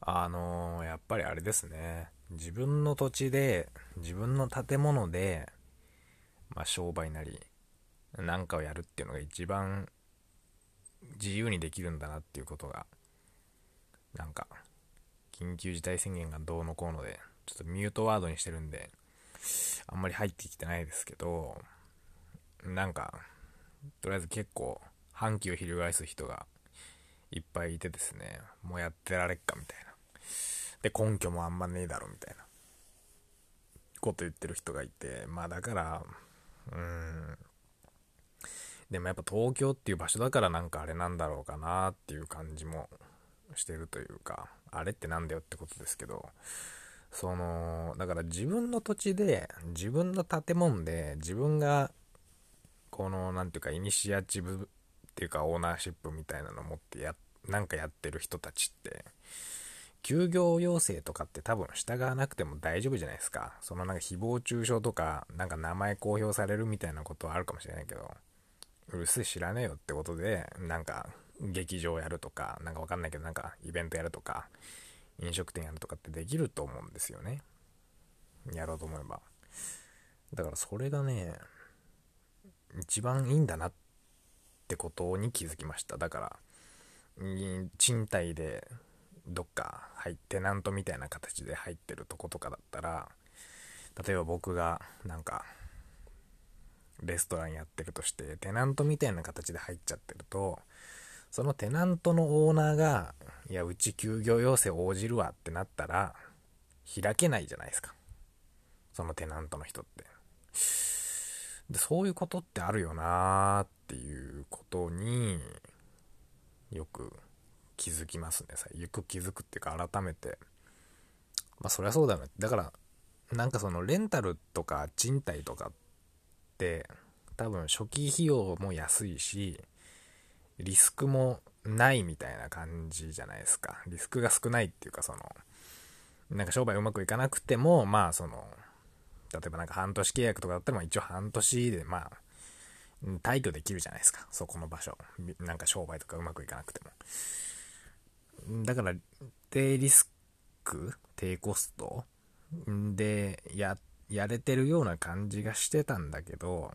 あのーやっぱりあれですね。自分の土地で、自分の建物で、まあ、商売なり、なんかをやるっていうのが一番自由にできるんだなっていうことが、なんか、緊急事態宣言がどうのこうので、ちょっとミュートワードにしてるんで、あんまり入ってきてないですけど、なんか、とりあえず結構、反旗を翻す人がいっぱいいてですね、もうやってられっかみたいな。で、根拠もあんまねえだろみたいなこと言ってる人がいて、まあだから、うーん。でもやっぱ東京っていう場所だからなんかあれなんだろうかなっていう感じもしてるというか、あれってなんだよってことですけど、その、だから自分の土地で、自分の建物で、自分が、この、なんていうか、イニシアチブっていうか、オーナーシップみたいなの持ってや、なんかやってる人たちって、休業要請とかって多分従わなくても大丈夫じゃないですか。そのなんか誹謗中傷とか、なんか名前公表されるみたいなことはあるかもしれないけど、うるせえ知らねえよってことで、なんか劇場やるとか、なんかわかんないけどなんかイベントやるとか、飲食店やるとかってできると思うんですよね。やろうと思えば。だからそれがね、一番いいんだなってことに気づきました。だから、賃貸でどっか入ってテナントみたいな形で入ってるとことかだったら例えば僕がなんかレストランやってるとしてテナントみたいな形で入っちゃってるとそのテナントのオーナーがいやうち休業要請応じるわってなったら開けないじゃないですか。そのテナントの人って。でそういうことってあるよなーっていうことによく気づきますね。よく気づくっていうか改めて。まあそりゃそうだよね。だから、なんかそのレンタルとか賃貸とかって多分初期費用も安いし、リスクもないみたいな感じじゃないですか。リスクが少ないっていうかその、なんか商売うまくいかなくても、まあその、例えばなんか半年契約とかだったら、まあ一応半年でまあ、退去できるじゃないですか。そこの場所。なんか商売とかうまくいかなくても。だから、低リスク、低コスト？でや、やれてるような感じがしてたんだけど、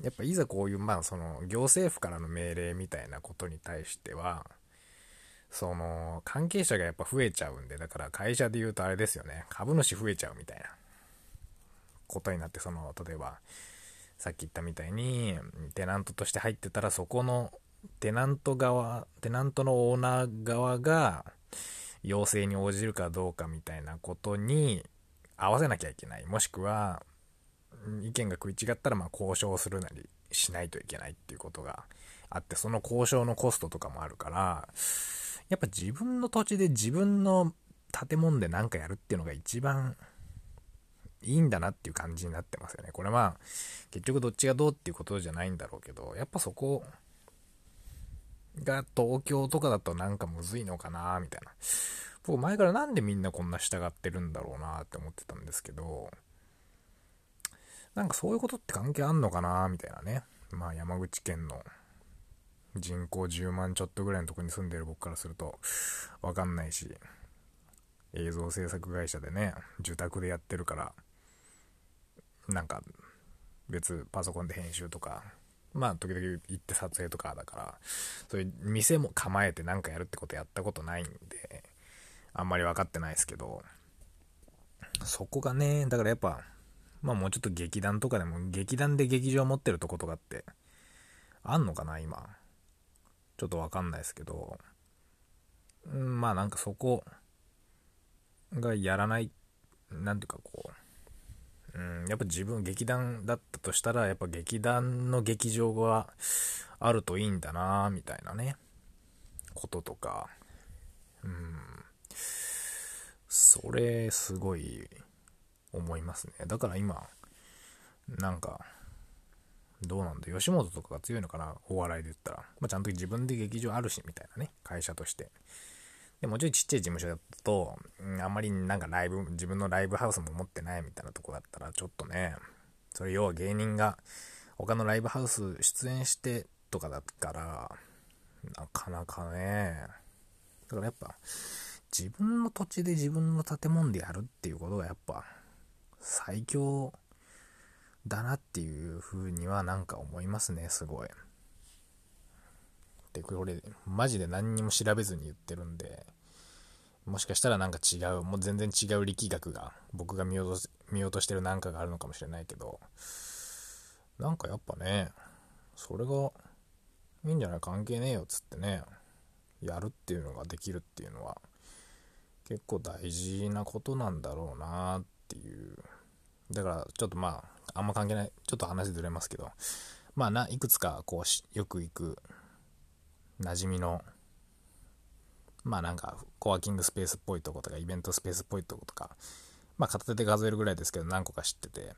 やっぱいざこういう、まあその行政府からの命令みたいなことに対しては、その関係者がやっぱ増えちゃうんで、だから会社で言うとあれですよね、株主増えちゃうみたいな。ことになって、その、例えば、さっき言ったみたいに、テナントとして入ってたらそこのテナント側、テナントのオーナー側が要請に応じるかどうかみたいなことに合わせなきゃいけない。もしくは、意見が食い違ったらま交渉するなりしないといけないっていうことがあって、その交渉のコストとかもあるから、やっぱ自分の土地で自分の建物で何かやるっていうのが一番いいんだなっていう感じになってますよね。これまあ、結局どっちがどうっていうことじゃないんだろうけど、やっぱそこが東京とかだとなんかむずいのかなみたいな。僕前からなんでみんなこんな従ってるんだろうなって思ってたんですけど、なんかそういうことって関係あんのかなみたいなね。まあ山口県の人口10万ちょっとぐらいのとこに住んでる僕からするとわかんないし、映像制作会社でね、受託でやってるから、なんか別パソコンで編集とかまあ、時々行って撮影とかだから、そういう店も構えてなんかやるってことやったことないんで、あんまり分かってないですけど、そこがね、だからやっぱ、まあもうちょっと劇団とかでも、劇団で劇場持ってるとことかって、あんのかな、今。ちょっとわかんないですけど、まあなんかそこがやらない、なんていうかこう、うん、やっぱ自分劇団だったとしたら、やっぱ劇団の劇場があるといいんだなみたいなね、こととか、うん、それすごい思いますね。だから今、なんか、どうなんだ吉本とかが強いのかなお笑いで言ったら。まあ、ちゃんと自分で劇場あるし、みたいなね。会社として。でもちろんちっちゃい事務所だと、うん、あんまりなんかライブ、自分のライブハウスも持ってないみたいなとこだったら、ちょっとね、それ要は芸人が他のライブハウス出演してとかだから、なかなかね、だからやっぱ、自分の土地で自分の建物でやるっていうことがやっぱ最強だなっていう風にはなんか思いますね、すごい。で、これ、マジで何にも調べずに言ってるんで、もしかしたらなんか違う、もう全然違う力学が、僕が見落と見落としてるなんかがあるのかもしれないけど、なんかやっぱね、それがいいんじゃない関係ねえよっつってね、やるっていうのができるっていうのは、結構大事なことなんだろうなっていう。だから、ちょっとまあ、あんま関係ない、ちょっと話ずれますけど、まあな、いくつかこうよく行く、馴染みの、まあなんか、コワーキングスペースっぽいとことか、イベントスペースっぽいとことか、まあ片手で数えるぐらいですけど、何個か知ってて、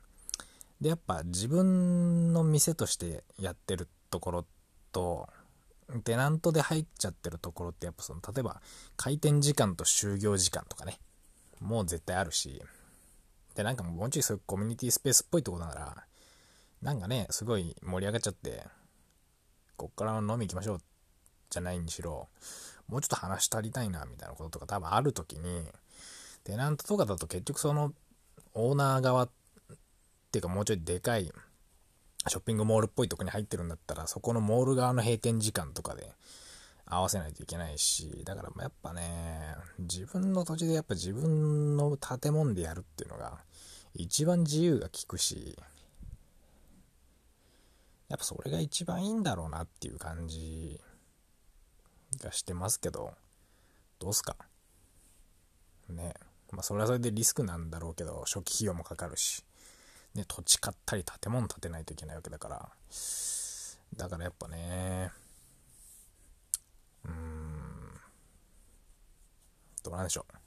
で、やっぱ自分の店としてやってるところと、テナントで入っちゃってるところってやっぱその例えば開店時間と就業時間とかねもう絶対あるしでなんかもうちょいそういうコミュニティスペースっぽいとこならなんかねすごい盛り上がっちゃってこっから飲み行きましょうじゃないにしろもうちょっと話足りたいなみたいなこととか多分ある時にテナントとかだと結局そのオーナー側っていうかもうちょいでかいショッピングモールっぽいとこに入ってるんだったら、そこのモール側の閉店時間とかで合わせないといけないし、だからやっぱね、自分の土地でやっぱ自分の建物でやるっていうのが、一番自由が利くし、やっぱそれが一番いいんだろうなっていう感じがしてますけど、どうすか？ね。まあそれはそれでリスクなんだろうけど、初期費用もかかるし。ね、土地買ったり建物建てないといけないわけだから、だからやっぱね、うーん、どうなんでしょう？